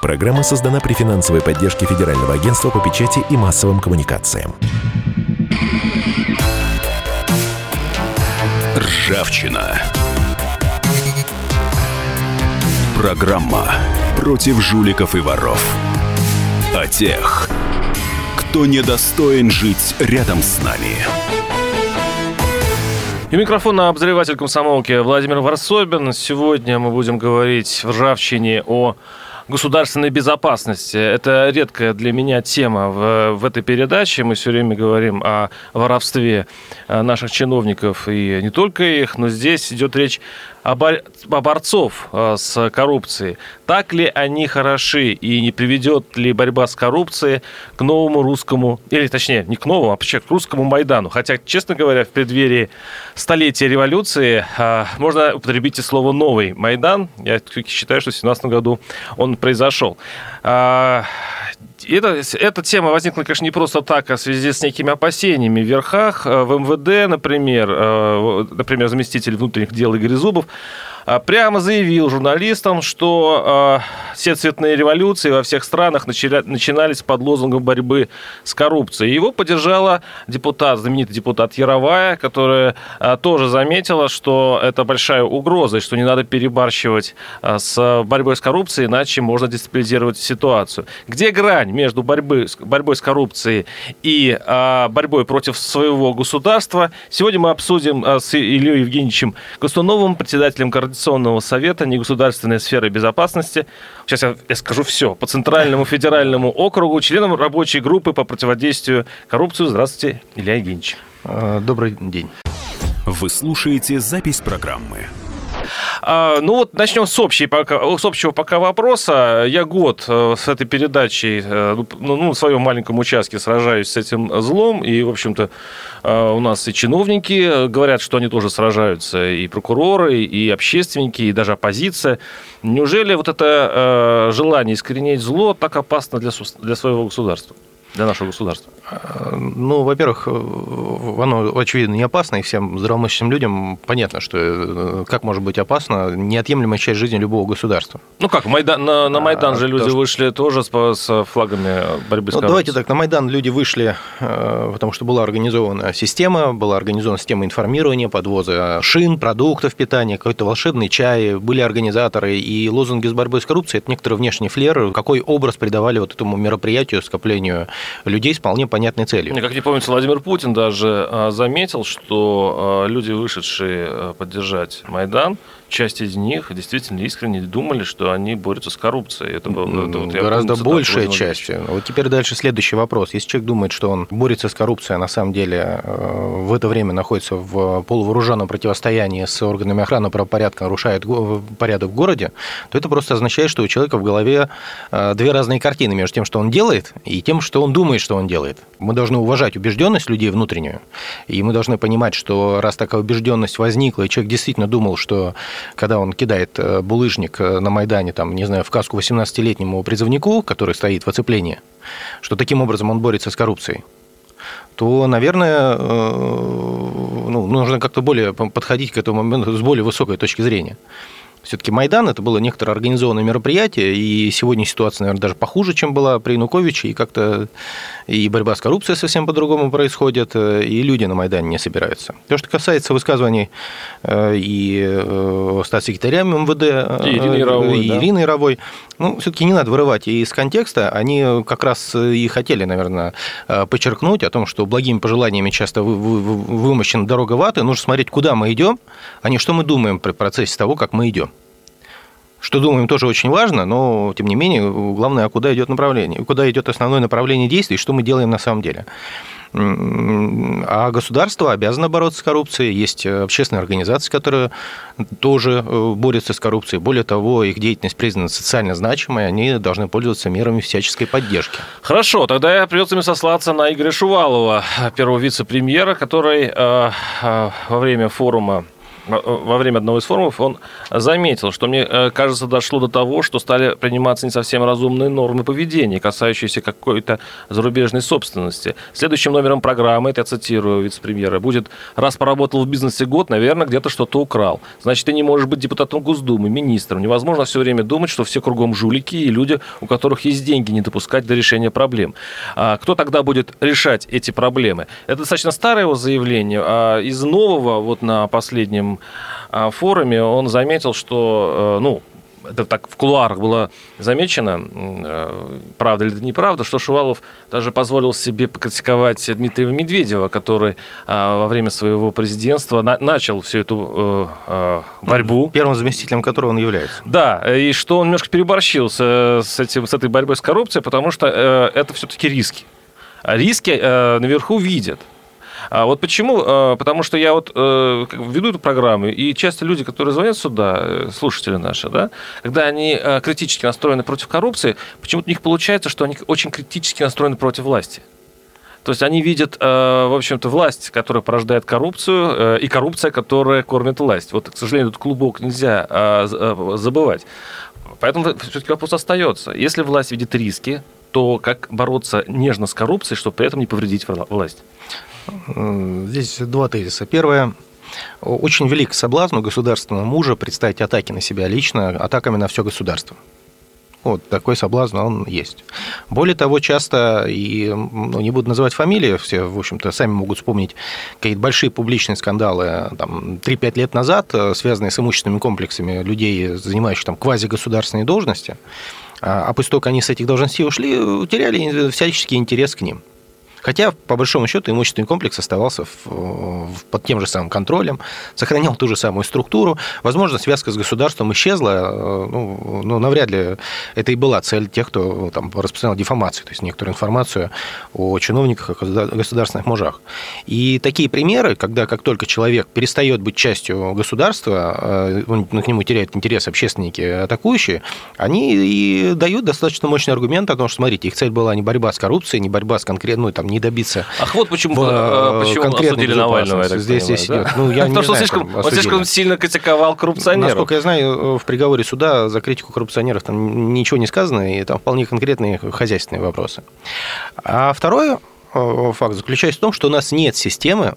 Программа создана при финансовой поддержке Федерального агентства по печати и массовым коммуникациям. Ржавчина. Программа против жуликов и воров. О тех, кто недостоин жить рядом с нами. И микрофон на обозреватель комсомолки Владимир Варсобин. Сегодня мы будем говорить в ржавчине о государственной безопасности. Это редкая для меня тема в, в этой передаче. Мы все время говорим о воровстве э, наших чиновников и не только их, но здесь идет речь борцов э, с коррупцией. Так ли они хороши и не приведет ли борьба с коррупцией к новому русскому, или точнее, не к новому, а к русскому Майдану? Хотя, честно говоря, в преддверии столетия революции э, можно употребить и слово «новый Майдан». Я считаю, что в 2017 году он произошел. Это, эта тема возникла, конечно, не просто так, а в связи с некими опасениями в верхах. Э, в МВД, например, э, например, заместитель внутренних дел Игорь Зубов прямо заявил журналистам, что э, все цветные революции во всех странах начинались под лозунгом борьбы с коррупцией. Его поддержала депутат, знаменитый депутат Яровая, которая э, тоже заметила, что это большая угроза, и что не надо перебарщивать с борьбой с коррупцией, иначе можно дестабилизировать ситуацию. Где грань между борьбой, борьбой с коррупцией и борьбой против своего государства? Сегодня мы обсудим с Ильей Евгеньевичем Гостуновым, председателем координации Координационного совета негосударственной сферы безопасности, сейчас я, я скажу все, по Центральному федеральному округу, членом рабочей группы по противодействию коррупции. Здравствуйте, Илья Евгеньевич. А, добрый день. Вы слушаете запись программы. А, ну вот начнем с, общей, с общего пока вопроса. Я год э, с этой передачей э, ну, ну, ну, в своем маленьком участке сражаюсь с этим злом. И, в общем-то, э, у нас и чиновники говорят, что они тоже сражаются, и прокуроры, и общественники, и даже оппозиция. Неужели вот это желание искоренить зло так опасно для, для своего государства? Для нашего государства? Ну, во-первых, оно, очевидно, не опасно, и всем здравомыслящим людям понятно, что э, как может быть опасно неотъемлемая часть жизни любого государства. Ну как, Майдан, на, на Майдан а, же люди что... вышли тоже с, с флагами борьбы с ну, Давайте так, на Майдан люди вышли, э, потому что была организована система, была организована система информирования, подвоза шин, продуктов питания, какой-то волшебный чай, были организаторы, и лозунги с борьбой с коррупцией – это некоторый внешний флер, какой образ придавали вот этому мероприятию, скоплению людей с вполне понятной целью. Как не помнится, Владимир Путин даже а, заметил, что а, люди, вышедшие а, поддержать Майдан, часть из них действительно искренне думали, что они борются с коррупцией. Это, было, это вот Гораздо помню, большая часть. Вот теперь дальше следующий вопрос. Если человек думает, что он борется с коррупцией, а на самом деле э, в это время находится в полувооруженном противостоянии с органами охраны правопорядка, нарушает порядок в городе, то это просто означает, что у человека в голове э, две разные картины между тем, что он делает, и тем, что он думает, что он делает. Мы должны уважать убежденность людей внутреннюю, и мы должны понимать, что раз такая убежденность возникла, и человек действительно думал, что когда он кидает э, булыжник э, на Майдане, там, не знаю, в каску 18-летнему призывнику, который стоит в оцеплении, что таким образом он борется с коррупцией, то, наверное, э, ну, нужно как-то более подходить к этому моменту с более высокой точки зрения. Все-таки Майдан это было некоторое организованное мероприятие, и сегодня ситуация, наверное, даже похуже, чем была при Януковиче, и как-то и борьба с коррупцией совсем по-другому происходит, э, и люди на Майдане не собираются. То, что касается высказываний э, и э, статс-секретаря МВД, и Ирины Яровой, и да? Ирины Яровой ну, все-таки не надо вырывать из контекста. Они как раз и хотели, наверное, подчеркнуть о том, что благими пожеланиями часто вымощена дорога ваты, нужно смотреть, куда мы идем, а не что мы думаем при процессе того, как мы идем. Что думаем, тоже очень важно, но, тем не менее, главное, а куда идет направление, куда идет основное направление действий, что мы делаем на самом деле. А государство обязано бороться с коррупцией. Есть общественные организации, которые тоже э, борются с коррупцией. Более того, их деятельность признана социально значимой, они должны пользоваться мерами всяческой поддержки. Хорошо, тогда придется мне сослаться на Игоря Шувалова, первого вице-премьера, который э, э, во время форума во время одного из форумов он заметил, что мне э, кажется, дошло до того, что стали приниматься не совсем разумные нормы поведения, касающиеся какой-то зарубежной собственности. Следующим номером программы, это я цитирую вице-премьера, будет «Раз поработал в бизнесе год, наверное, где-то что-то украл. Значит, ты не можешь быть депутатом Госдумы, министром. Невозможно все время думать, что все кругом жулики и люди, у которых есть деньги, не допускать до решения проблем. А кто тогда будет решать эти проблемы? Это достаточно старое его заявление. А из нового, вот на последнем форуме, он заметил, что, э, ну, это так в кулуарах было замечено, э, правда или неправда, что Шувалов даже позволил себе покритиковать Дмитрия Медведева, который а, во время своего президентства начал всю эту э, борьбу. Первым заместителем которого он является. Да, и что он немножко переборщил с, этим, с этой борьбой с коррупцией, потому что это все-таки риски. Риски наверху видят. А вот почему? А, потому что я вот э, веду эту программу, и часто люди, которые звонят сюда, э, слушатели наши, да, когда они э, критически настроены против коррупции, почему-то у них получается, что они очень критически настроены против власти. То есть они видят, в общем-то, власть, которая порождает коррупцию, и коррупция, которая кормит власть. Вот, к сожалению, этот клубок нельзя забывать. Поэтому все-таки вопрос остается. Если власть видит риски, то как бороться нежно с коррупцией, чтобы при этом не повредить власть? Здесь два тезиса. Первое. Очень велик соблазн у государственного мужа представить атаки на себя лично атаками на все государство. Вот такой соблазн, он есть. Более того, часто, и ну, не буду называть фамилии, все, в общем-то, сами могут вспомнить какие-то большие публичные скандалы там, 3-5 лет назад, э, связанные с имущественными комплексами людей, занимающих там квазигосударственные должности, а, а после того, как они с этих должностей ушли, теряли всяческий интерес к ним. Хотя, по большому счету, имущественный комплекс оставался в, в, под тем же самым контролем, сохранял ту же самую структуру. Возможно, связка с государством исчезла, э, ну, ну навряд ли это и была цель тех, кто там, распространял дефамацию, то есть некоторую информацию о чиновниках, о государственных мужах. И такие примеры, когда как только человек перестает быть частью государства, э, он, к нему теряет интерес общественники атакующие, они и дают достаточно мощный аргумент о том, что, смотрите, их цель была не борьба с коррупцией, не борьба с конкретной, ну, там, не добиться. Ах, вот почему, в, э, почему осудили Навального, я Здесь, понимаю, да? идет. Ну, я Потому что он слишком, он слишком сильно критиковал коррупционеров. Насколько я знаю, в приговоре суда за критику коррупционеров там ничего не сказано, и там вполне конкретные хозяйственные вопросы. А второй э, факт заключается в том, что у нас нет системы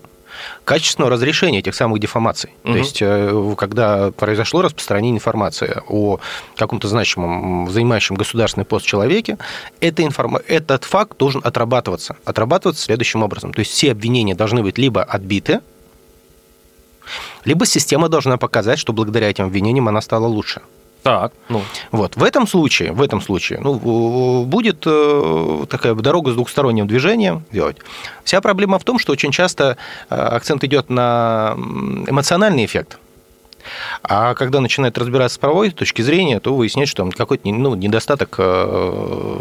качественного разрешения этих самых дефамаций. Угу. То есть, э, когда произошло распространение информации о каком-то значимом, занимающем государственный пост человеке, эта информа... этот факт должен отрабатываться. Отрабатываться следующим образом. То есть, все обвинения должны быть либо отбиты, либо система должна показать, что благодаря этим обвинениям она стала лучше. Так, ну. Вот, в этом случае, в этом случае, ну, будет э, такая дорога с двухсторонним движением делать. Вся проблема в том, что очень часто э, акцент идет на эмоциональный эффект. А когда начинает разбираться с правовой точки зрения, то выясняется, что какой-то ну, недостаток э,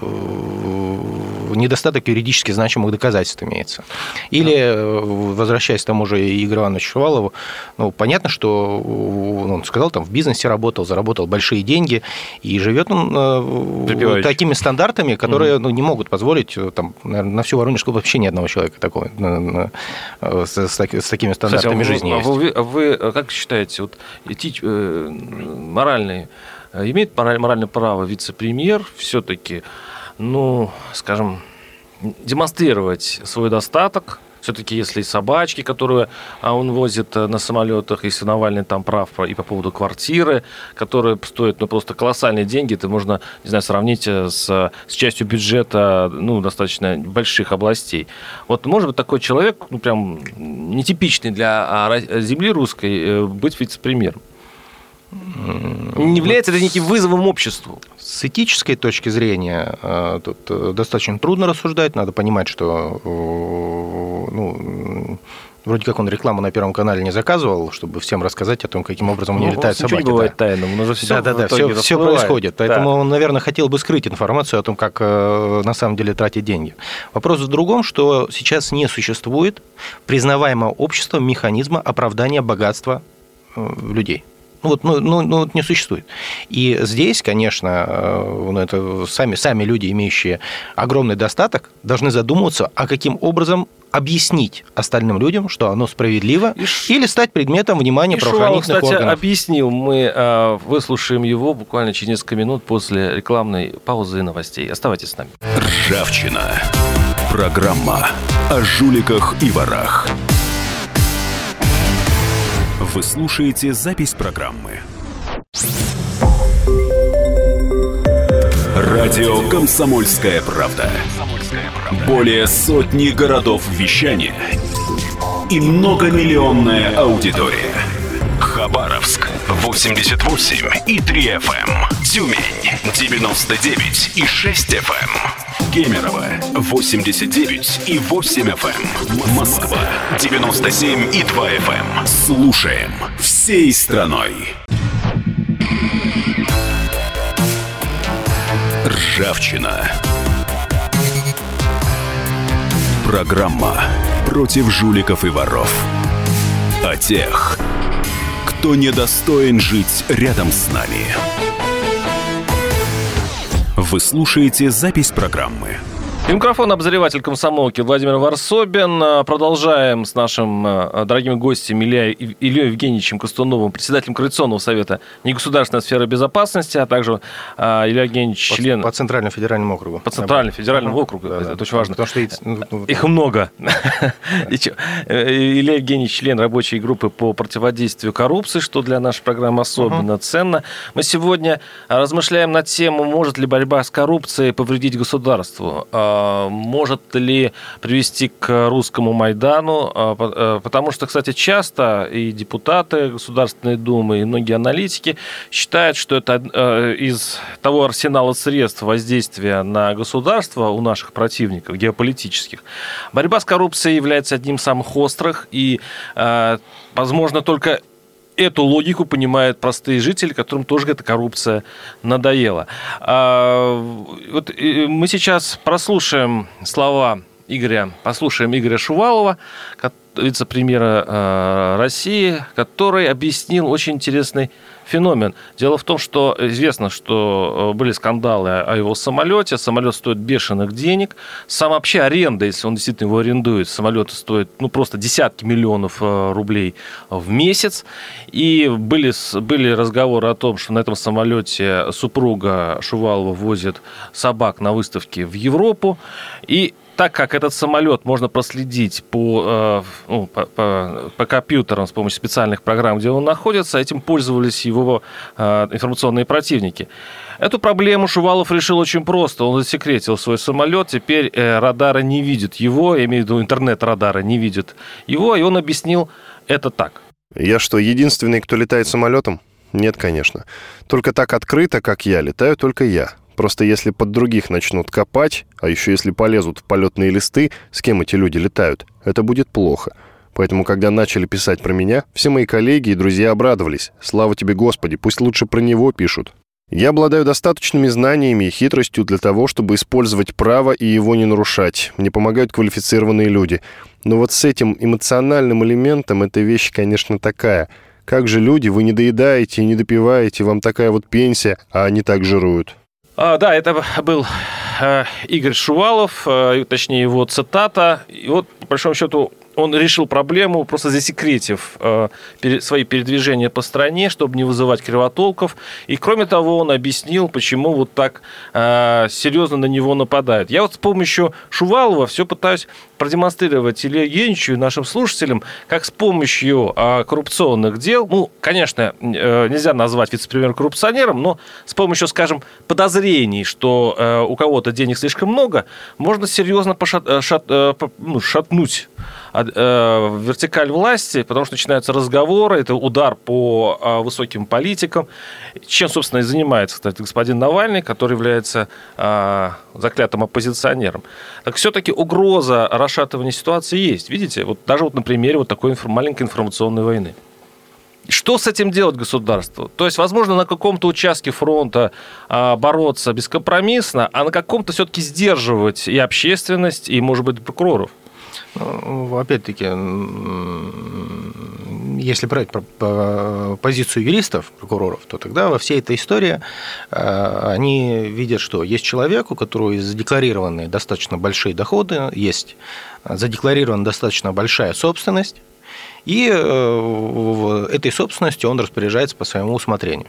недостаток юридически значимых доказательств имеется. Или, э, возвращаясь к тому же Игорю Ивановичу Шувалову, ну, понятно, что он сказал, там в бизнесе работал, заработал большие деньги, и живет он э, такими стандартами, которые ну, не могут позволить э, там, на всю Воронежскую вообще ни одного человека такого с, с, с такими стандартами Кстати, жизни а вы, есть. Вы, вы как считаете, вот эти, э, моральные, имеет моральное право вице-премьер все-таки ну, скажем, демонстрировать свой достаток. Все-таки, если собачки, которые а, он возит э, на самолетах, если Навальный там прав и по поводу квартиры, которые стоят ну, просто колоссальные деньги, это можно, не знаю, сравнить э, с, с частью бюджета ну, достаточно больших областей. Вот может быть такой человек, ну, прям нетипичный для а, земли русской, э, быть вице-премьером? Не является это неким вызовом обществу? С этической точки зрения э, тут э, достаточно трудно рассуждать. Надо понимать, что э, ну, Вроде как он рекламу на Первом канале не заказывал, чтобы всем рассказать о том, каким образом у него ну, летают собаки. не бывает да. тайным, но все, да, да, да, все, все происходит. Поэтому да. он, наверное, хотел бы скрыть информацию о том, как на самом деле тратить деньги. Вопрос в другом, что сейчас не существует признаваемого обществом механизма оправдания богатства людей. Ну, вот, ну, ну, ну, не существует. И здесь, конечно, э, ну, это сами, сами люди, имеющие огромный достаток, должны задумываться, а каким образом объяснить остальным людям, что оно справедливо, и или стать предметом внимания и правоохранительных Шувалов, кстати, объяснил. Мы э, выслушаем его буквально через несколько минут после рекламной паузы и новостей. Оставайтесь с нами. Ржавчина. Программа о жуликах и ворах. Вы слушаете запись программы. Радио «Комсомольская правда». Более сотни городов вещания и многомиллионная аудитория. Хабаровск 88 и 3 FM. Тюмень 99 и 6 FM. Кемерово 89 и 8 FM. Москва 97 и 2 FM. Слушаем всей страной. Ржавчина. Программа против жуликов и воров. О тех, кто недостоин жить рядом с нами. Вы слушаете запись программы. И микрофон обозреватель комсомолки Владимир Варсобин. Продолжаем с нашим э, дорогим гостем Ильей Ильей Евгеньевичем Костуновым, председателем Координационного совета негосударственной сферы безопасности, а также э, Илья Евгеньевич, по, член... По Центральному федеральному округу. По Центральному федеральному uh-huh. округу, да, это да, очень важно. Потому что ну, их много. Э, Илья Евгеньевич, член рабочей группы по противодействию коррупции, что для нашей программы особенно ценно. Мы сегодня размышляем на тему, может ли борьба с коррупцией повредить государству а, может ли привести к русскому Майдану, а, э, потому что, кстати, часто и депутаты Государственной Думы, и многие аналитики считают, что это э, из того арсенала средств воздействия на государство у наших противников геополитических. Борьба с коррупцией является одним из самых острых, и, э, возможно, только эту логику понимают простые жители, которым тоже эта коррупция надоела. А, вот мы сейчас прослушаем слова Игоря, послушаем Игоря Шувалова, вице-премьера э, России, который объяснил очень интересный феномен. Дело в том, что известно, что э, были скандалы о его самолете. Самолет стоит бешеных денег. Сам вообще аренда, если он действительно его арендует, самолет стоит ну, просто десятки миллионов э, рублей в месяц. И были, были разговоры о том, что на этом самолете супруга Шувалова возит собак на выставке в Европу. И так как этот самолет можно проследить по, э, ну, по, по, по компьютерам с помощью специальных программ, где он находится, этим пользовались его э, информационные противники. Эту проблему Шувалов решил очень просто. Он засекретил свой самолет, теперь э, радары не видят его, я имею в виду интернет-радара не видят его, и он объяснил это так. Я что, единственный, кто летает самолетом? Нет, конечно. Только так открыто, как я, летаю только я. Просто если под других начнут копать, а еще если полезут в полетные листы, с кем эти люди летают, это будет плохо. Поэтому, когда начали писать про меня, все мои коллеги и друзья обрадовались. Слава тебе, Господи, пусть лучше про него пишут. Я обладаю достаточными знаниями и хитростью для того, чтобы использовать право и его не нарушать. Мне помогают квалифицированные люди. Но вот с этим эмоциональным элементом эта вещь, конечно, такая. Как же люди, вы не доедаете и не допиваете, вам такая вот пенсия, а они так жируют. А, да, это был э, Игорь Шувалов, э, точнее его цитата. И вот, по большому счету, он решил проблему, просто засекретив э, свои передвижения по стране, чтобы не вызывать кривотолков. И, кроме того, он объяснил, почему вот так э, серьезно на него нападают. Я вот с помощью Шувалова все пытаюсь продемонстрировать Илье Евгеньевичу и нашим слушателям, как с помощью э, коррупционных дел, ну, конечно, э, нельзя назвать вице-премьер коррупционером, но с помощью, скажем, подозрений, что э, у кого-то денег слишком много, можно серьезно пошат, э, шат, э, ну, шатнуть вертикаль власти, потому что начинаются разговоры, это удар по а, высоким политикам, чем, собственно, и занимается, кстати, господин Навальный, который является а, заклятым оппозиционером. Так все-таки угроза расшатывания ситуации есть. Видите, вот даже вот на примере вот такой маленькой информационной войны. Что с этим делать государству? То есть, возможно, на каком-то участке фронта а, бороться бескомпромиссно, а на каком-то все-таки сдерживать и общественность, и, может быть, прокуроров? Ну, опять-таки, если брать позицию юристов, прокуроров, то тогда во всей этой истории они видят, что есть человек, у которого задекларированы достаточно большие доходы, есть задекларирована достаточно большая собственность, и этой собственностью он распоряжается по своему усмотрению.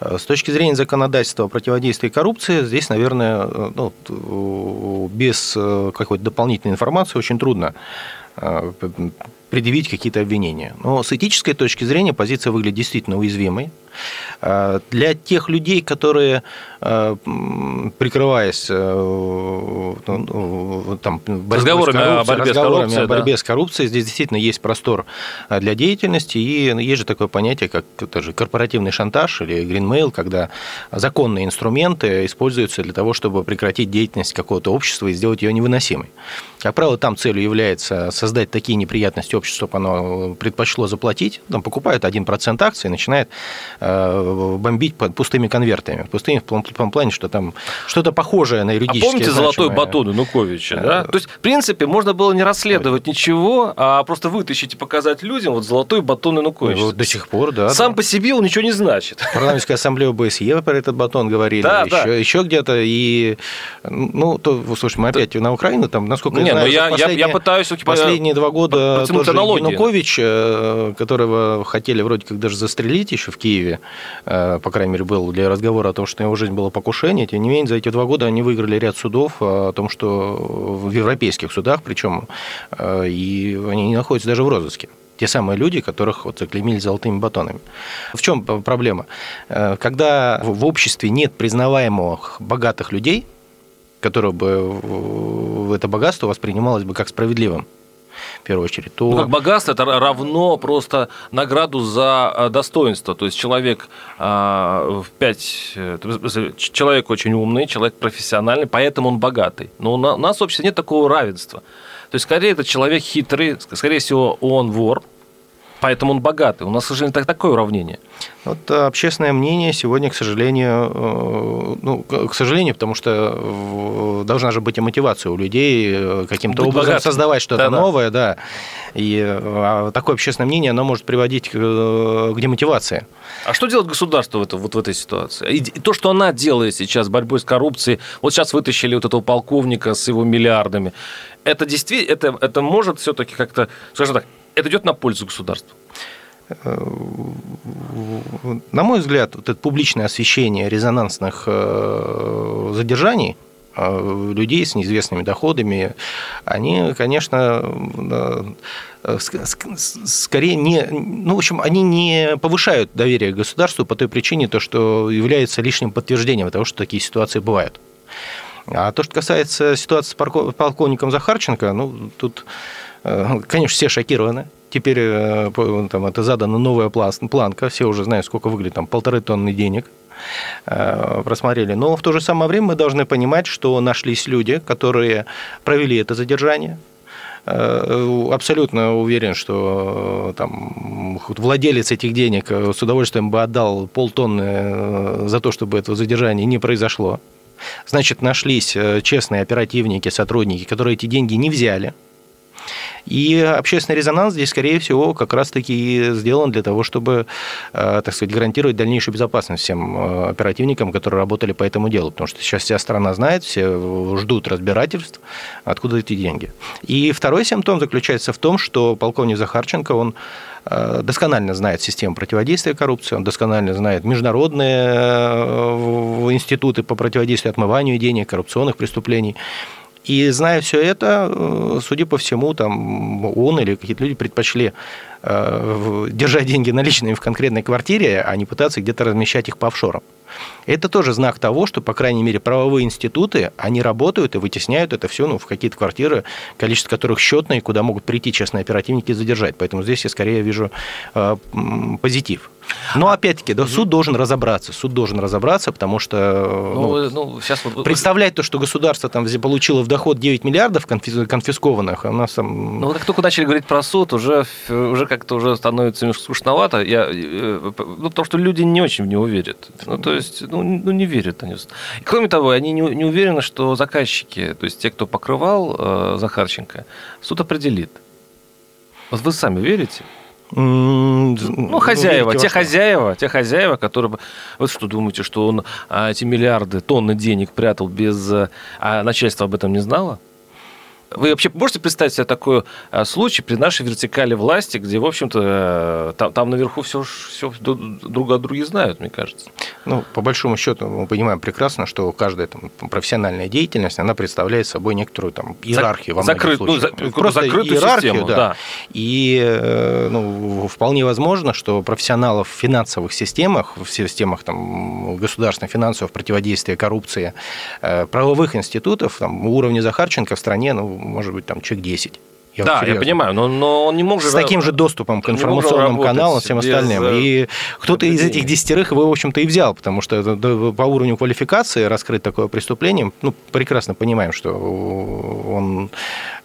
С точки зрения законодательства противодействия коррупции, здесь, наверное, ну, без какой-то дополнительной информации очень трудно предъявить какие-то обвинения. Но с этической точки зрения позиция выглядит действительно уязвимой. А, для тех людей, которые, а, прикрываясь э, ну, там, разговорами, о борьбе, разговорами с коррупцией, о борьбе да. с коррупцией, здесь действительно есть простор а, для деятельности, и есть же такое понятие, как тоже корпоративный шантаж или гринмейл, когда законные инструменты используются для того, чтобы прекратить деятельность какого-то общества и сделать ее невыносимой. Как правило, там целью является создать такие неприятности обществу, чтобы оно предпочло заплатить, там покупают 1% акций и начинает Э, бомбить пустыми конвертами. Пустыми в том плане, что там что-то похожее на юридическое. А помните значимое... золотой батон Януковича? Да? То есть, в принципе, можно было не расследовать ничего, а просто вытащить и показать людям вот золотой батон Януковича. Ну, до сих пор, да. Сам да. по себе он ничего не значит. Парламентская ассамблея ОБСЕ про этот батон говорили, да, еще, да. еще где-то. И, ну, то, слушай, мы опять на Украину, там, насколько я знаю, я, я, я пытаюсь... Последние два года тоже Янукович, э, которого хотели вроде как даже застрелить еще в Киеве, Э, по крайней мере, был для разговора о том, что его жизнь была покушение. Тем не менее, за эти два года они выиграли ряд судов о том, что в европейских судах, причем, э, и они не находятся даже в розыске те самые люди, которых вот заклеймили золотыми батонами. В чем проблема? Э, когда в обществе нет признаваемых богатых людей, которые бы это богатство воспринималось бы как справедливым, в первую очередь, то... Ну, как богатство, это равно просто награду за э, достоинство. То есть человек а, в пять... Э, человек очень умный, человек профессиональный, поэтому он богатый. Но у нас в обществе нет такого равенства. То есть, скорее, этот человек хитрый, скорее всего, он вор, Поэтому он богатый. У нас, к сожалению, так, такое уравнение. Вот э, общественное мнение сегодня, к сожалению, э, ну, к сожалению, потому что должна же быть и мотивация у людей э, каким-то образом богатым. создавать что-то да, новое, да. И а такое общественное мнение, оно может приводить к, к демотивации. А что делать государство в, это, вот в этой ситуации? И то, что она делает сейчас борьбой с коррупцией, вот сейчас вытащили вот этого полковника с его миллиардами, это действительно, это, это может все-таки как-то, скажем так, это идет на пользу государству? На мой взгляд, вот это публичное освещение резонансных э, задержаний э, людей с неизвестными доходами, они, конечно, э, скорее не, ну, в общем, они не повышают доверие к государству по той причине, то, что является лишним подтверждением того, что такие ситуации бывают. А то, что касается ситуации с полковником Захарченко, ну, тут конечно, все шокированы. Теперь э, там, это задана новая планка, все уже знают, сколько выглядит, там, полторы тонны денег э, просмотрели. Но в то же самое время мы должны понимать, что нашлись люди, которые провели это задержание, абсолютно уверен, что там, владелец этих денег с удовольствием бы отдал полтонны за то, чтобы это задержание не произошло. Значит, нашлись честные оперативники, сотрудники, которые эти деньги не взяли, и общественный резонанс здесь, скорее всего, как раз-таки сделан для того, чтобы, э, так сказать, гарантировать дальнейшую безопасность всем э, оперативникам, которые работали по этому делу. Потому что сейчас вся страна знает, все ждут разбирательств, откуда эти деньги. И второй симптом заключается в том, что полковник Захарченко, он э, досконально знает систему противодействия коррупции, он досконально знает международные институты по противодействию отмыванию денег, коррупционных преступлений. И зная все это, э, судя по всему, там он или какие-то люди предпочли э, держать деньги наличными в конкретной квартире, а не пытаться где-то размещать их по офшорам. Это тоже знак того, что, по крайней мере, правовые институты, они работают и вытесняют это все ну, в какие-то квартиры, количество которых счетное, куда могут прийти частные оперативники и задержать. Поэтому здесь я скорее вижу э, позитив. Но опять-таки, да, суд должен разобраться. Суд должен разобраться, потому что ну, ну, ну, сейчас представлять то, что государство там получило в доход 9 миллиардов конфискованных, а у нас там... Ну, как только начали говорить про суд, уже, уже как-то уже становится немножко скучновато. Я, э, ну, потому что люди не очень в него верят. Ну, то есть, ну, ну не верят они. И, кроме того, они не, не уверены, что заказчики, то есть те, кто покрывал э, Захарченко, суд определит. Вот вы сами верите? Ну, хозяева, те хозяева, те хозяева, которые... Вы что думаете, что он а, эти миллиарды, тонны денег прятал без... А начальство об этом не знало? Вы вообще можете представить себе такой а, случай при нашей вертикали власти, где, в общем-то, э, там, там наверху все, все друг о друге знают, мне кажется? Ну, по большому счету, мы понимаем прекрасно, что каждая там, профессиональная деятельность, она представляет собой некоторую там, иерархию во многих Закрыт, случаях. Ну, Просто закрытую иерархию, систему, да. да. И э, ну, вполне возможно, что профессионалов в финансовых системах, в системах там, государственных финансовых противодействия коррупции, э, правовых институтов, там, уровня Захарченко в стране, ну, может быть, там человек 10. Я да, я понимаю, но, но он не мог же... С таким же доступом к информационным каналам, всем остальным. Без... И кто-то из этих десятерых его, в общем-то, и взял, потому что по уровню квалификации раскрыть такое преступление, ну, прекрасно понимаем, что он...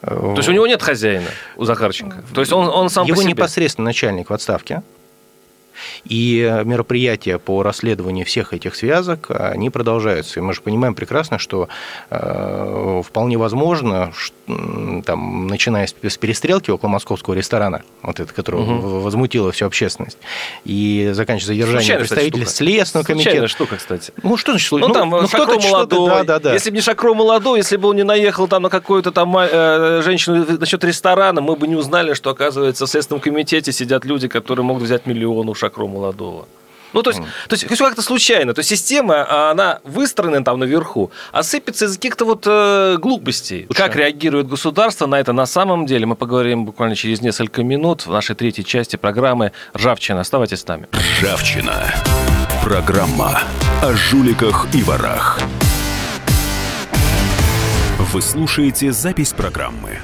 Э, То есть у него нет хозяина, у Захарченко? То есть он, он сам Его непосредственно начальник в отставке, и мероприятия по расследованию всех этих связок, они продолжаются. И мы же понимаем прекрасно, что э, вполне возможно, что, там, начиная с перестрелки около московского ресторана, вот это, которое угу. возмутило всю общественность, и заканчивая задержанием представителей Следственного комитета. Случайная штука, кстати. Ну, что значит? Ну, ну там, ну, Шакро молодой. Да, да, да. Если бы не Шакро молодой, если бы он не наехал там на какую-то там э, женщину насчет ресторана, мы бы не узнали, что, оказывается, в Следственном комитете сидят люди, которые могут взять миллион у Шакро молодого. Ну, то есть, mm. то есть все как-то случайно. То есть система, а, она выстроена там наверху, а сыпется из каких-то вот э, глупостей. Лучше. Как реагирует государство на это на самом деле, мы поговорим буквально через несколько минут в нашей третьей части программы «Ржавчина». Оставайтесь с нами. «Ржавчина». Программа о жуликах и ворах. Вы слушаете запись программы.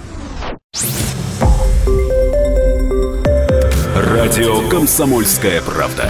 Радио «Комсомольская правда».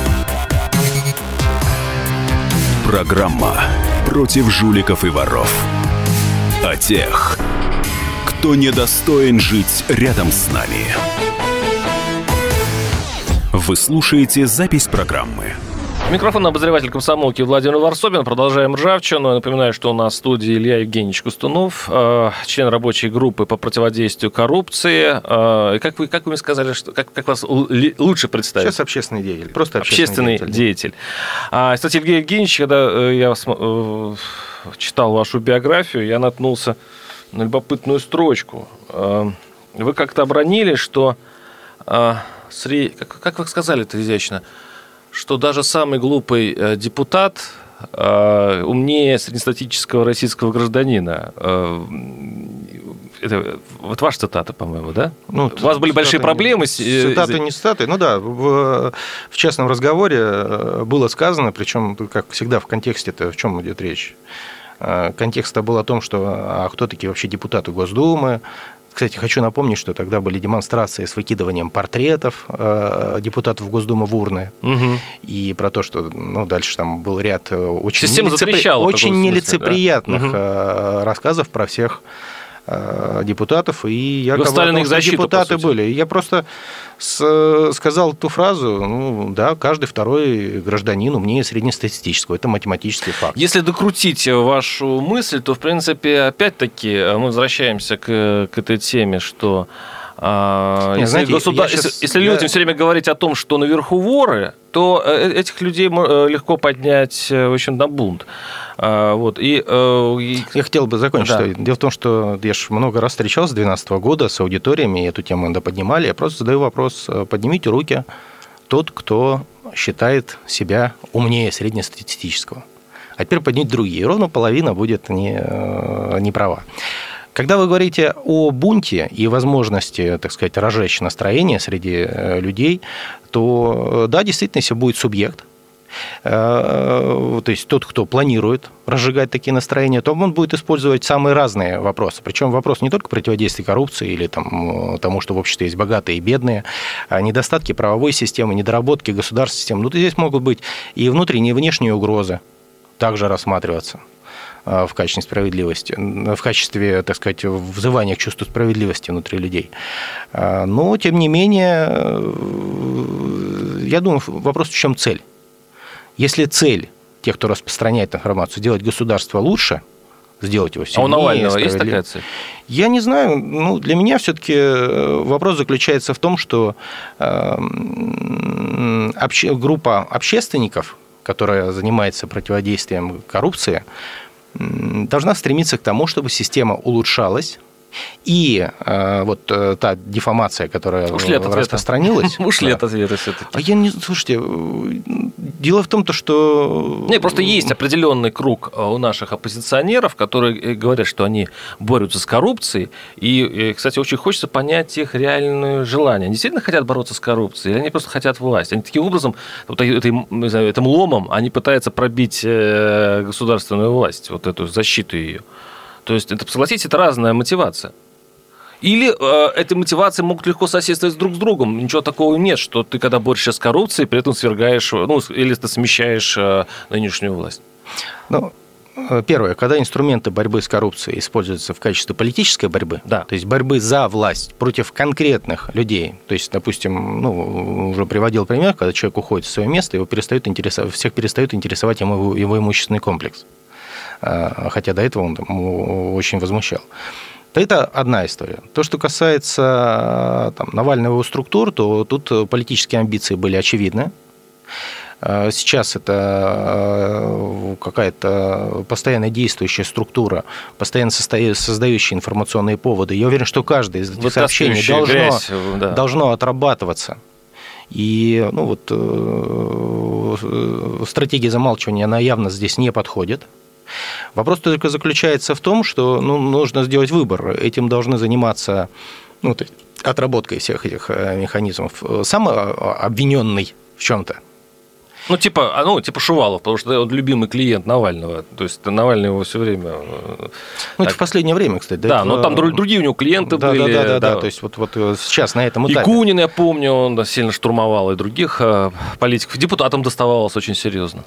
Программа против жуликов и воров. О тех, кто недостоин жить рядом с нами. Вы слушаете запись программы. Микрофон обозреватель комсомолки Владимир Варсобин. Продолжаем ржавчину. Напоминаю, что у нас в студии Илья Евгеньевич Кустунов, э, член рабочей группы по противодействию коррупции. Э, как вы, как вы мне сказали, что, как, как вас лучше представить? Сейчас общественный деятель. Просто общественный, общественный деятель. деятель. А, кстати, Евгений Евгеньевич, когда э, я читал вашу биографию, я наткнулся на любопытную строчку. Вы как-то обронили, что... Как вы сказали это изящно? Что даже самый глупый э, депутат э, умнее среднестатического российского гражданина. Э, это вот ваша цитата, по-моему, да? Ну, У вас были большие проблемы с... Цитаты не цитаты. Ну да, в, в частном разговоре было сказано, причем, как всегда, в контексте-то в чем идет речь? Контекст был о том, что а кто такие вообще депутаты Госдумы, кстати, хочу напомнить, что тогда были демонстрации с выкидыванием портретов э, депутатов Госдумы в урны. Угу. И про то, что ну, дальше там был ряд э, очень, нелицепри... очень нелицеприятных да? угу. рассказов про всех Э, депутатов, и я говорю, защиту, депутаты были. Я просто с, сказал ту фразу, ну да, каждый второй гражданин умнее среднестатистического. Это математический факт. Если докрутить вашу мысль, то, в принципе, опять-таки мы возвращаемся к, к этой теме, что а, Нет, если, знаете, государ... сейчас... если, если людям я... все время говорить о том, что наверху воры, то э, этих людей э, легко поднять, в общем, на бунт. А, вот, и, э, и... Я хотел бы закончить. Да. Дело в том, что я же много раз встречался с 2012 года с аудиториями, эту тему иногда поднимали. Я просто задаю вопрос, э, поднимите руки тот, кто считает себя умнее среднестатистического. А теперь поднять другие. Ровно половина будет не, э, не права. Когда вы говорите о бунте и возможности, так сказать, разжечь настроение среди людей, то да, действительно, если будет субъект, то есть тот, кто планирует разжигать такие настроения, то он будет использовать самые разные вопросы. Причем вопрос не только противодействия коррупции или там, тому, что в обществе есть богатые и бедные, а недостатки правовой системы, недоработки государственной системы. Ну, здесь могут быть и внутренние, и внешние угрозы также рассматриваться в качестве справедливости, в качестве, так сказать, взывания к чувству справедливости внутри людей. Но, тем не менее, я думаю, вопрос в чем цель. Если цель тех, кто распространяет информацию, сделать государство лучше, сделать его сильнее. А у Навального есть такая цель? Я не знаю. Ну, для меня все-таки э, вопрос заключается в том, что эм, обще, группа общественников, которая занимается противодействием коррупции, должна стремиться к тому, чтобы система улучшалась, и э, вот э, та дефамация, которая Ушли от распространилась... Ушли да. от ответа все-таки. А я не... Слушайте, дело в том, то, что... Не, просто есть определенный круг э, у наших оппозиционеров, которые э, говорят, что они борются с коррупцией. И, э, кстати, очень хочется понять их реальное желание. Они действительно хотят бороться с коррупцией, или они просто хотят власть? Они таким образом, вот этим, не знаю, этим ломом, они пытаются пробить государственную власть, вот эту защиту ее. То есть, это, согласитесь, это разная мотивация. Или э, эти мотивации могут легко соседствовать друг с другом. Ничего такого нет, что ты, когда борешься с коррупцией, при этом свергаешь, ну, или ты смещаешь э, нынешнюю власть. Ну, э, Первое, когда инструменты борьбы с коррупцией используются в качестве политической борьбы, да. то есть борьбы за власть против конкретных людей, то есть, допустим, ну, уже приводил пример, когда человек уходит в свое место, его перестают интересовать, всех перестают интересовать ему его имущественный комплекс. А, хотя до этого он там, очень возмущал. Это одна история. То, что касается там, Навального структур, то тут политические амбиции были очевидны. А, сейчас это а, какая-то постоянно действующая структура, постоянно создающая информационные поводы. Я уверен, что каждое из этих сообщений должно, грязь, да. должно отрабатываться. И ну, вот, э, стратегия замалчивания, она явно здесь не подходит. Вопрос только заключается в том, что ну, нужно сделать выбор. Этим должны заниматься ну, отработкой всех этих э, механизмов. Сам э, обвиненный в чем-то. Ну, типа, а, ну, типа Шувалов, потому что он любимый клиент Навального. То есть Навальный его все время. Э, ну, это в последнее время, кстати. Да, но там другие у него клиенты да, были. Да, да, да, да. То есть вот, вот сейчас на этом этапе. И Кунин, я помню, он сильно штурмовал, и других политиков. Депутатам доставалось очень серьезно.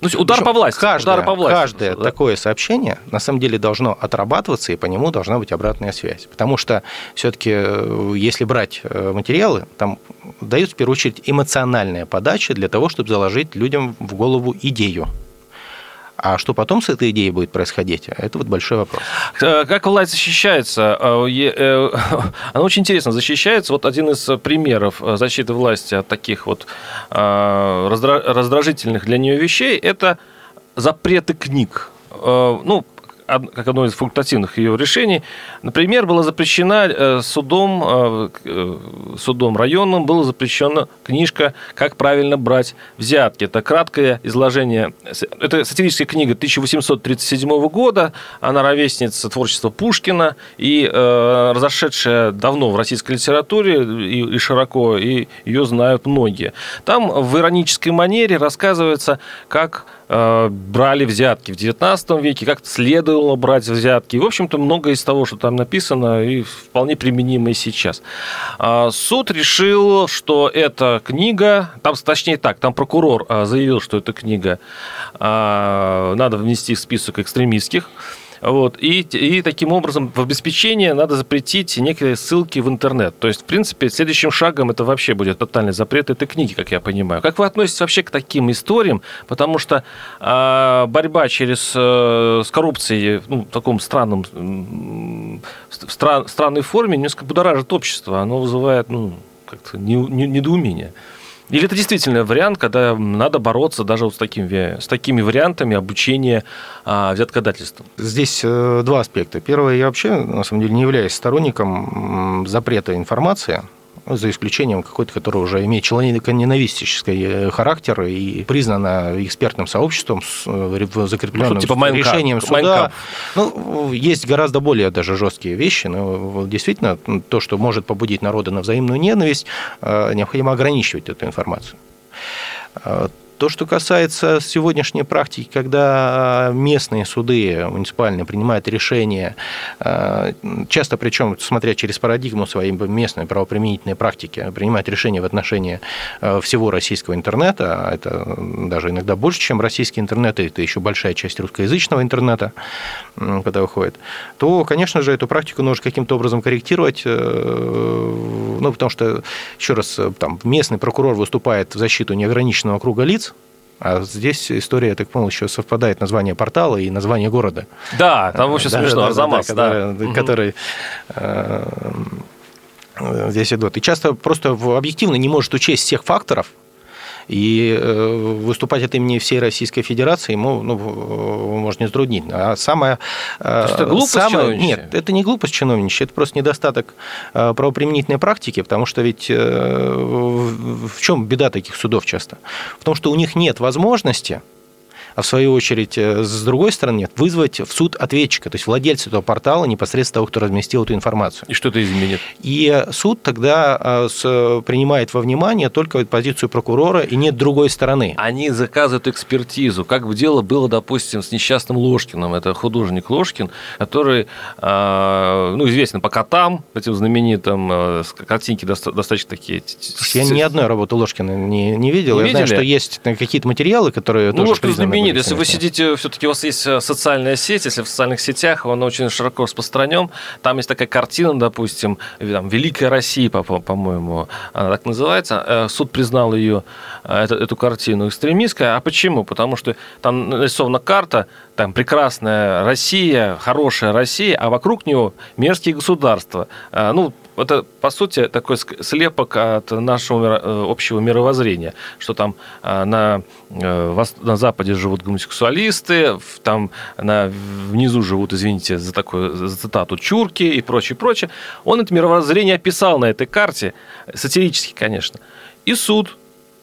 Ну, удар по власти. Каждое, удар по власти каждое да? такое сообщение на самом деле должно отрабатываться, и по нему должна быть обратная связь. Потому что все-таки, э, если брать э, материалы, там дают в первую очередь эмоциональная подача для того, чтобы заложить людям в голову идею. А что потом с этой идеей будет происходить, это вот большой вопрос. Э, как власть защищается? Э, э, она очень интересно защищается. Вот один из примеров защиты власти от таких вот раздражительных для нее вещей – это запреты книг. Ну, как одно из факультативных ее решений, например, была запрещена э, судом, э, э, судом районным, была запрещена книжка «Как правильно брать взятки». Это краткое изложение. Это сатирическая книга 1837 года, она ровесница творчества Пушкина и разошедшая давно в российской литературе и широко, и ее знают многие. Там в иронической манере рассказывается, как брали взятки в 19 веке, как следовало брать взятки. В общем-то, многое из того, что там написано, и вполне применимо и сейчас. А, суд решил, что эта книга, там, точнее так, там прокурор э, заявил, что эта книга э, надо внести в список экстремистских. Вот. И, и таким образом в обеспечение надо запретить некие ссылки в интернет. То есть, в принципе, следующим шагом это вообще будет тотальный запрет этой книги, как я понимаю. Как вы относитесь вообще к таким историям? Потому что э, борьба через э, с коррупцией ну, в таком странном, в стран, странной форме несколько будоражит общество. Оно вызывает ну, как-то недоумение. Или это действительно вариант, когда надо бороться даже вот с, таким, с такими вариантами обучения а, взяткодательством? Здесь э, два аспекта. Первое, я вообще, на самом деле, не являюсь сторонником запрета информации за исключением какой-то, который уже имеет человеконенавистический э, характер и признана экспертным сообществом, э, закрепленным ну, типа решением суда. Майнкап. Ну, есть гораздо более даже жесткие вещи, но действительно то, что может побудить народа на взаимную ненависть, э, необходимо ограничивать эту информацию. То, что касается сегодняшней практики, когда местные суды муниципальные принимают решения, э, часто причем, смотря через парадигму своей местной правоприменительной практики, принимают решения в отношении э, всего российского интернета, а это даже иногда больше, чем российский интернет, это еще большая часть русскоязычного интернета, когда выходит, то, конечно же, эту практику нужно каким-то образом корректировать, э, ну, потому что, еще раз, там, местный прокурор выступает в защиту неограниченного круга лиц, а здесь история, я так понял, еще совпадает название портала и название города. Да, там очень да, смешно, да, Арзамас, да. да. Который, э, здесь идут. И часто просто объективно не может учесть всех факторов, и э, выступать от имени всей Российской Федерации ему ну, может не затруднить. А самое... Э, То это глупость самое, Нет, это не глупость чиновничья, это просто недостаток э, правоприменительной практики, потому что ведь в чем беда таких судов часто? В том, что у них нет возможности а в свою очередь, э, с другой стороны, нет, вызвать в суд ответчика, то есть владельца этого портала, непосредственно того, кто разместил эту информацию. И что это изменит? И суд тогда э, принимает во внимание только позицию прокурора, и нет другой стороны. Они заказывают экспертизу, как в дело было, допустим, с несчастным Ложкиным. Это художник Ложкин, который э, ну, известен по котам, этим знаменитым, картинки достаточно такие... Я ни одной работы Ложкина не, не видел. Не Я видели? знаю, что есть какие-то материалы, которые ну, тоже признаны нет, если вы сидите, все-таки у вас есть э, социальная сеть, если в социальных сетях он очень широко распространен, там есть такая картина, допустим, там, Великая Россия, по-моему, она так называется, э, суд признал ее, э, эту, эту картину экстремистской, а почему? Потому что там нарисована карта, там прекрасная Россия, хорошая Россия, а вокруг него мерзкие государства. Ну, это, по сути, такой слепок от нашего э, общего мировоззрения, что там э, на, э, на Западе живут гомосексуалисты, там на, внизу живут, извините за такую за цитату, чурки и прочее, прочее. Он это мировоззрение описал на этой карте, сатирически, конечно. И суд,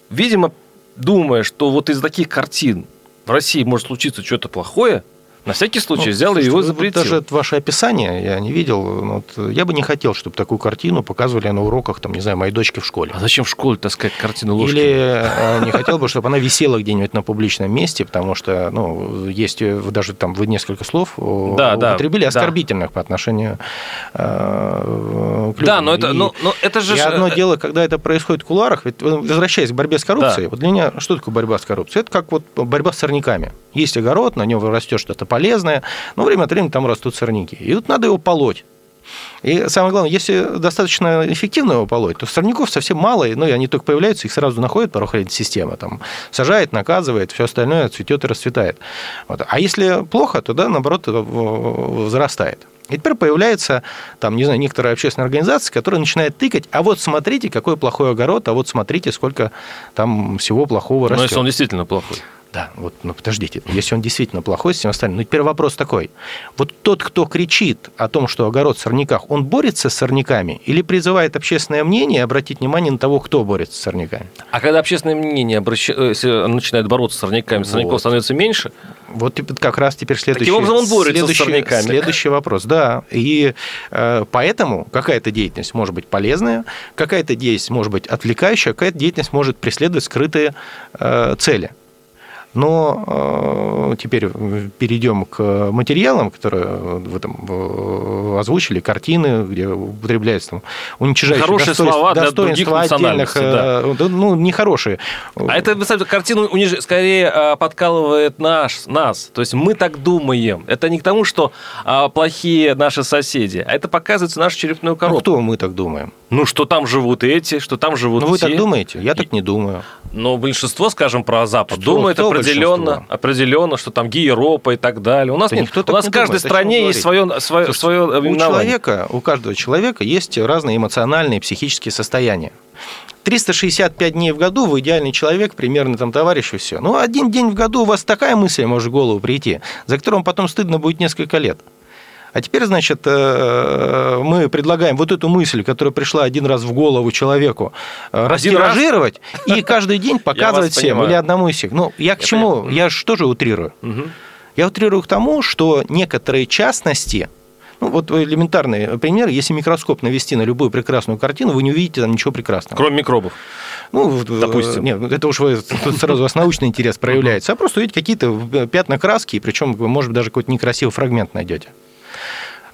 видимо, думая, что вот из таких картин в России может случиться что-то плохое, на всякий случай ну, взял и его запретил. Даже это ваше описание я не видел. Вот, я бы не хотел, чтобы такую картину показывали на уроках, там, не знаю, моей дочки в школе. А зачем в школе таскать картину ложки? Или э, не хотел бы, чтобы она висела где-нибудь на публичном месте, потому что, ну, есть даже там вы несколько слов да, употребили да, оскорбительных да. по отношению э, к людям. Да, но это, и, но, но это же... И одно э, дело, когда это происходит в кулуарах, ведь, возвращаясь к борьбе с коррупцией, да. вот для меня что такое борьба с коррупцией? Это как вот борьба с сорняками. Есть огород, на нем растет что-то полезное, но время от времени там растут сорняки. И вот надо его полоть. И самое главное, если достаточно эффективно его полоть, то сорняков совсем мало, ну, и они только появляются, их сразу находит правоохранительная система, там, сажает, наказывает, все остальное цветет и расцветает. Вот. А если плохо, то, да, наоборот, возрастает. И теперь появляется, там, не знаю, некоторая общественная организация, которая начинает тыкать, а вот смотрите, какой плохой огород, а вот смотрите, сколько там всего плохого растет. Но если он действительно плохой. Да, вот, ну подождите, если он действительно плохой с всем остальным, ну теперь вопрос такой. Вот тот, кто кричит о том, что огород в сорняках, он борется с сорняками или призывает общественное мнение обратить внимание на того, кто борется с сорняками? А когда общественное мнение обращ... Э, если начинает бороться с сорняками, сорняков вот. становится меньше? Вот как раз теперь следующий... Таким образом он борется следующий, с сорняками. Следующий вопрос, да. И э, поэтому какая-то деятельность может быть полезная, какая-то деятельность может быть отвлекающая, какая-то деятельность может преследовать скрытые э, цели. Но э, теперь перейдем к материалам, которые вы там озвучили, картины, где употребляется там уничижающие Хорошие достоинства, слова для достоинства отдельных, да. Э, ну, нехорошие. А это, кстати, картину униж... скорее э, подкалывает наш, нас. То есть мы так думаем. Это не к тому, что а, плохие наши соседи, а это показывается нашу черепную коробку. Ну, кто мы так думаем? Ну, что там живут эти, что там живут Ну, вы так думаете? Я так не думаю. Но большинство, скажем, про Запад что, думает определенно определенно, определенно, что там Европа и так далее. У нас, да нет, у нас в каждой думает, стране есть свое, свое, свое у человека, у каждого человека есть разные эмоциональные, психические состояния. 365 дней в году вы идеальный человек, примерно там товарищ и все. Ну, один день в году у вас такая мысль может в голову прийти, за которым потом стыдно будет несколько лет. А теперь, значит, э, мы предлагаем вот эту мысль, которая пришла один раз в голову человеку, э, растиражировать и каждый день показывать всем или одному из всех. Ну, я к я чему? Понимаю. Я же тоже утрирую. Угу. Я утрирую к тому, что некоторые частности Ну, вот элементарный пример. Если микроскоп навести на любую прекрасную картину, вы не увидите там ничего прекрасного. Кроме микробов. Ну, допустим. Нет, это уж вы, тут сразу у вас научный интерес проявляется. А просто увидите какие-то пятна краски, причем, может быть, даже какой-то некрасивый фрагмент найдете.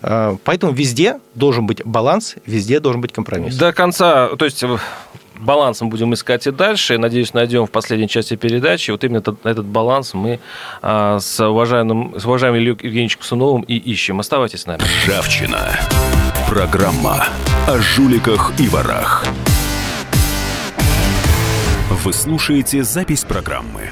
А, поэтому везде должен быть баланс, везде должен быть компромисс. До конца, то есть баланс мы будем искать и дальше. Надеюсь, найдем в последней части передачи. Вот именно этот, этот баланс мы а, с, уважаемым, с уважаемым Ильей Евгеньевичем Кусуновым и ищем. Оставайтесь с нами. Ржавчина. Программа о жуликах и ворах. Вы слушаете запись программы.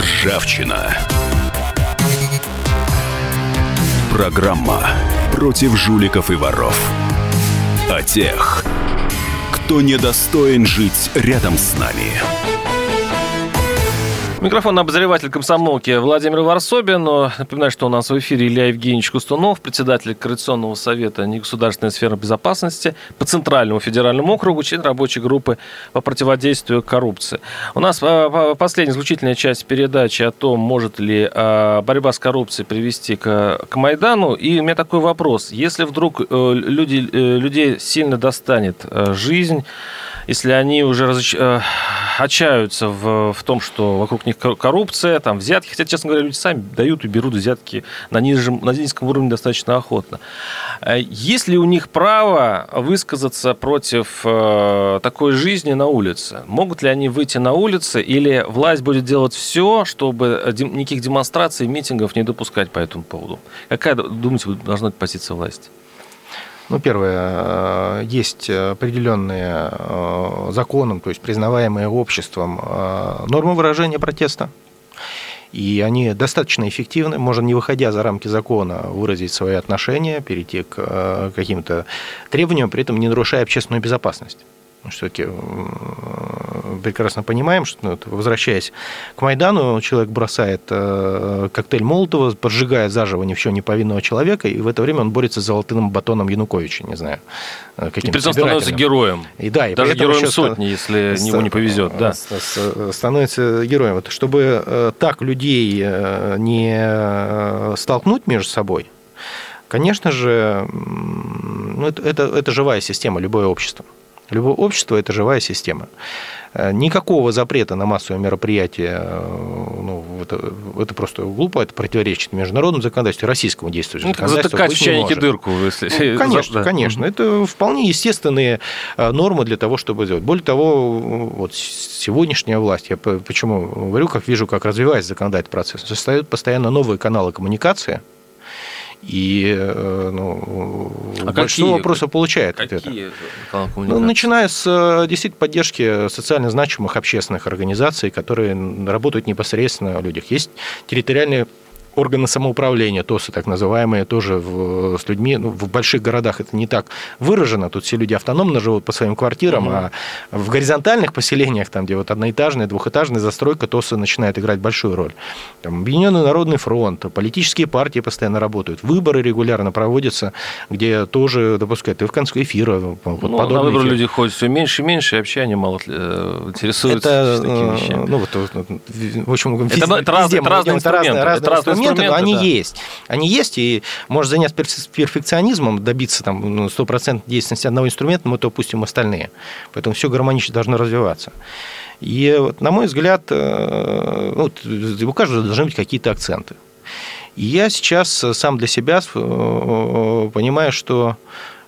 Ржавчина. Программа против жуликов и воров. О тех, кто недостоин жить рядом с нами. Микрофон обозреватель комсомолки Владимир Варсобин. Напоминаю, что у нас в эфире Илья Евгеньевич Кустунов, председатель Координационного совета негосударственной сферы безопасности по Центральному федеральному округу, член рабочей группы по противодействию коррупции. У нас а, последняя заключительная часть передачи о том, может ли а, борьба с коррупцией привести к, к Майдану. И у меня такой вопрос. Если вдруг э, люди, э, людей сильно достанет э, жизнь, если они уже разоч... Э, отчаются в, в том, что вокруг них коррупция, там взятки, хотя, честно говоря, люди сами дают и берут взятки на, нижнем, на низком уровне достаточно охотно. Э, есть ли у них право высказаться против э, такой жизни на улице? Могут ли они выйти на улицы или власть будет делать все, чтобы никаких демонстраций, митингов не допускать по этому поводу? Какая, думаете, должна быть позиция власти? Ну, первое, э, есть определенные э, законом, то есть признаваемые обществом э, нормы выражения протеста. И они достаточно эффективны. Можно, не выходя за рамки закона, выразить свои отношения, перейти к каким-то требованиям, при этом не нарушая общественную безопасность все-таки э, прекрасно понимаем, что, ну, возвращаясь к Майдану, человек бросает э, коктейль Молотова, поджигает заживо ни в чем не повинного человека, и в это время он борется с золотым батоном Януковича, не знаю. Э, каким и при этом становится героем. И, да, и Даже героем сотни, если ст- ему не повезет. Да. Становится героем. Вот, чтобы так людей не столкнуть между собой, конечно же, ну, это, это, это живая система, любое общество. Любое общество – это живая система. Э, никакого запрета на массовые мероприятия, э, ну, это, это просто глупо, это противоречит международному законодательству, российскому действующему ну, законодательству. Затыкать в чайнике дырку, если... Ну, конечно, да. конечно. Это вполне естественные э, нормы для того, чтобы сделать. Более того, вот сегодняшняя власть, я почему говорю, как вижу, как развивается законодательный процесс, создают постоянно новые каналы коммуникации, и э, ну, а большинство вопросов получает какие ответ. Ну, начиная с э, действительно поддержки социально значимых общественных организаций, которые работают непосредственно о людях. Есть территориальные органы самоуправления, ТОСы так называемые, тоже в, с людьми. Ну, в больших городах это не так выражено. Тут все люди автономно живут по своим квартирам, угу. а в горизонтальных поселениях, там, где вот одноэтажная, двухэтажная застройка, ТОСы начинает играть большую роль. Там, Объединенный народный фронт, политические партии постоянно работают, выборы регулярно проводятся, где тоже допускают. И в конце эфира ну, на выборы люди ходят все меньше и меньше, и вообще они мало э, интересуются это, такими вещами. Ну, вот, в общем, это, везде, это, разные, это разные инструменты. Разные, разные это разные инструменты, но они да. есть. Они есть, и может заняться перфекционизмом, добиться там ну, стопроцентной действенности одного инструмента, мы то опустим остальные. Поэтому все гармонично должно развиваться. И, вот, на мой взгляд, э, вот, у каждого должны быть какие-то акценты. И я сейчас сам для себя э, понимаю, что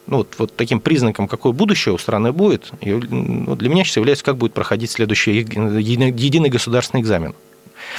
ну, вот, вот таким признаком, какое будущее у страны будет, и, ну, для меня сейчас является, как будет проходить следующий единый государственный экзамен.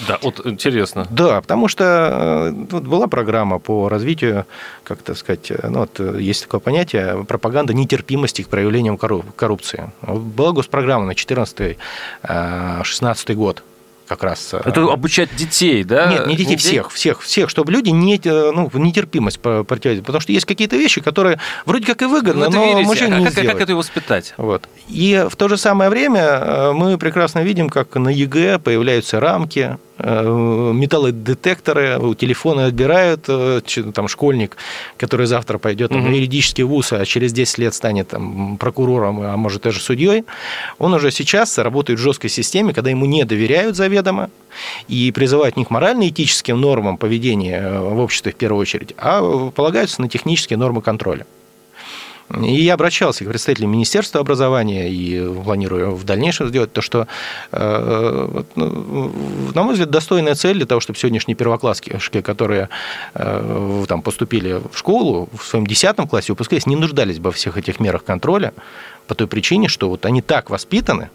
Да, вот интересно. Да, потому что э, вот была программа по развитию, как так сказать, э, ну, вот э, есть такое понятие пропаганда нетерпимости к проявлениям коррупции. Была госпрограмма на 14-16 год. Как раз... Это обучать детей, да? Нет, не детей, всех, всех, всех, чтобы люди не, ну, нетерпимость противодействовали. Потому что есть какие-то вещи, которые вроде как и выгодны, но верите. мужчине а не как, как это воспитать? Вот. И в то же самое время мы прекрасно видим, как на ЕГЭ появляются рамки, Э, металлодетекторы, телефоны отбирают, э, там школьник, который завтра пойдет там, угу. в юридический вуз, а через 10 лет станет там, прокурором, а может даже судьей, он уже сейчас работает в жесткой системе, когда ему не доверяют заведомо и призывают не к морально-этическим нормам поведения э, в обществе в первую очередь, а полагаются на технические нормы контроля. И я обращался к представителям Министерства образования и планирую в дальнейшем сделать то, что, э, ну, на мой взгляд, достойная цель для того, чтобы сегодняшние первоклассники, которые э, там, поступили в школу в своем 10 классе, выпускались, не нуждались бы во всех этих мерах контроля по той причине, что вот они так воспитаны,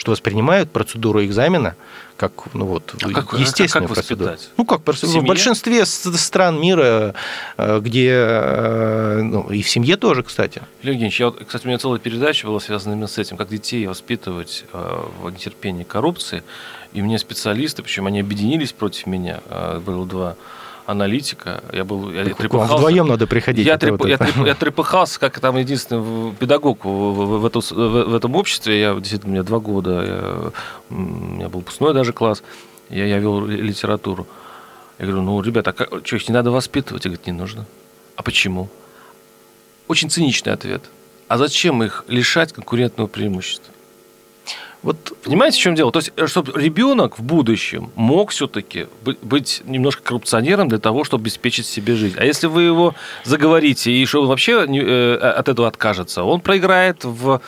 что воспринимают процедуру экзамена как ну вот а как, естественную а как процедуру. Ну как в, в большинстве стран мира, э, где э, ну, и в семье тоже, кстати. Евгений, я, кстати, у меня целая передача была связана именно с этим, как детей воспитывать э, в нетерпении коррупции. И мне специалисты, причем они объединились против меня, было два аналитика. Я был, я трепыхался. вдвоем надо приходить. Я, треп, вот я, треп, я трепыхался, как там единственный педагог в, в, в, эту, в, этом обществе. Я действительно, у меня два года, я, у меня был выпускной даже класс, я, я вел литературу. Я говорю, ну, ребята, а как, что, их не надо воспитывать? Я говорю, не нужно. А почему? Очень циничный ответ. А зачем их лишать конкурентного преимущества? Вот понимаете, в чем дело? То есть, э, чтобы ребенок в будущем мог все-таки быть немножко коррупционером для того, чтобы обеспечить себе жизнь. А если вы его заговорите, и что он вообще э, от этого откажется, он проиграет в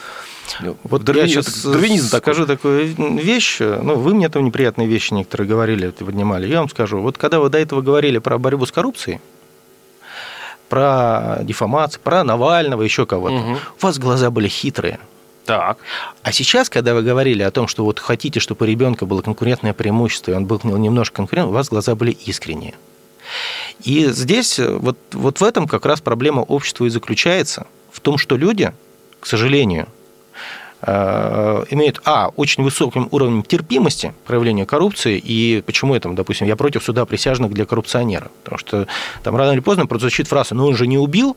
вот я сейчас дарвинизм скажу такую вещь. Ну, вы мне там неприятные вещи некоторые говорили, поднимали. Я вам скажу. Вот когда вы до этого говорили про борьбу с коррупцией, про дефамацию, про Навального, еще кого-то, угу. у вас глаза были хитрые. Так. А сейчас, когда вы говорили о том, что вот хотите, чтобы у ребенка было конкурентное преимущество, и он был немножко конкурент, у вас глаза были искренние. И здесь вот, вот в этом как раз проблема общества и заключается, в том, что люди, к сожалению, э, имеют, а, очень высоким уровнем терпимости проявления коррупции, и почему это, допустим, я против суда присяжных для коррупционера, потому что там рано или поздно прозвучит фраза, ну он же не убил,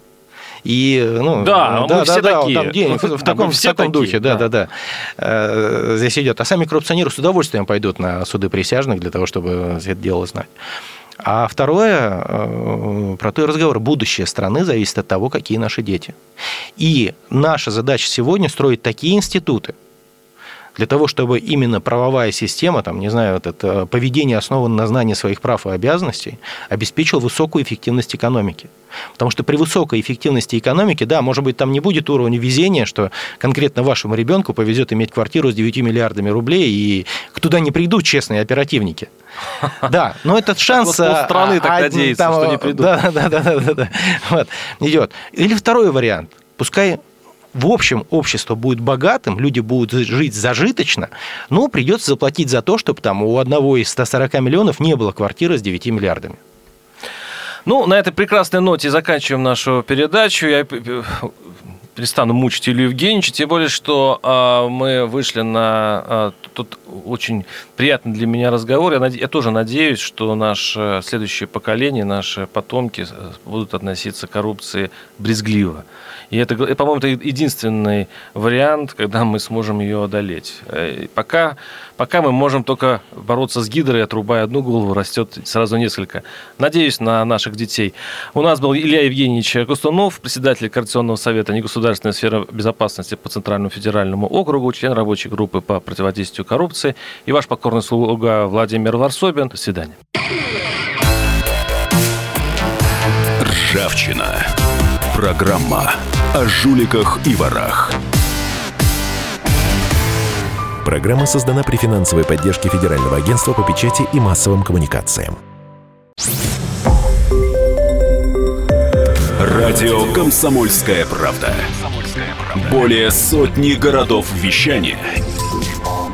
и, ну, да, да, мы да, все да, такие. Там день, в, в таком, в таком духе, да, да, да. да. Здесь идет. А сами коррупционеры с удовольствием пойдут на суды присяжных для того, чтобы это дело знать. А второе, э, про то и разговор. Будущее страны зависит от того, какие наши дети. И наша задача сегодня строить такие институты, для того, чтобы именно правовая система, там, не знаю, вот это поведение основано на знании своих прав и обязанностей, обеспечил высокую эффективность экономики. Потому что при высокой эффективности экономики, да, может быть, там не будет уровня везения, что конкретно вашему ребенку повезет иметь квартиру с 9 миллиардами рублей, и туда не придут честные оперативники. Да, но этот шанс... Вот страны так надеется, что не придут. Да, да, да, да, да. Вот, идет. Или второй вариант. Пускай в общем общество будет богатым, люди будут жить зажиточно, но придется заплатить за то, чтобы там у одного из 140 миллионов не было квартиры с 9 миллиардами. Ну, на этой прекрасной ноте заканчиваем нашу передачу. Я перестану мучить Илью Евгеньевича, тем более, что э, мы вышли на э, тут очень приятный для меня разговор. Я, наде- я тоже надеюсь, что наше следующее поколение, наши потомки будут относиться к коррупции брезгливо. И это, по-моему, это единственный вариант, когда мы сможем ее одолеть. Э, пока, пока мы можем только бороться с гидрой, отрубая одну голову, растет сразу несколько. Надеюсь на наших детей. У нас был Илья Евгеньевич Кустунов, председатель Координационного совета негосударственной сферы безопасности по Центральному федеральному округу, член рабочей группы по противодействию коррупции и ваш покорный слуга Владимир Варсобин. До свидания. Ржавчина. Программа о жуликах и ворах. Программа создана при финансовой поддержке Федерального агентства по печати и массовым коммуникациям. Радио «Комсомольская правда». Более сотни городов вещания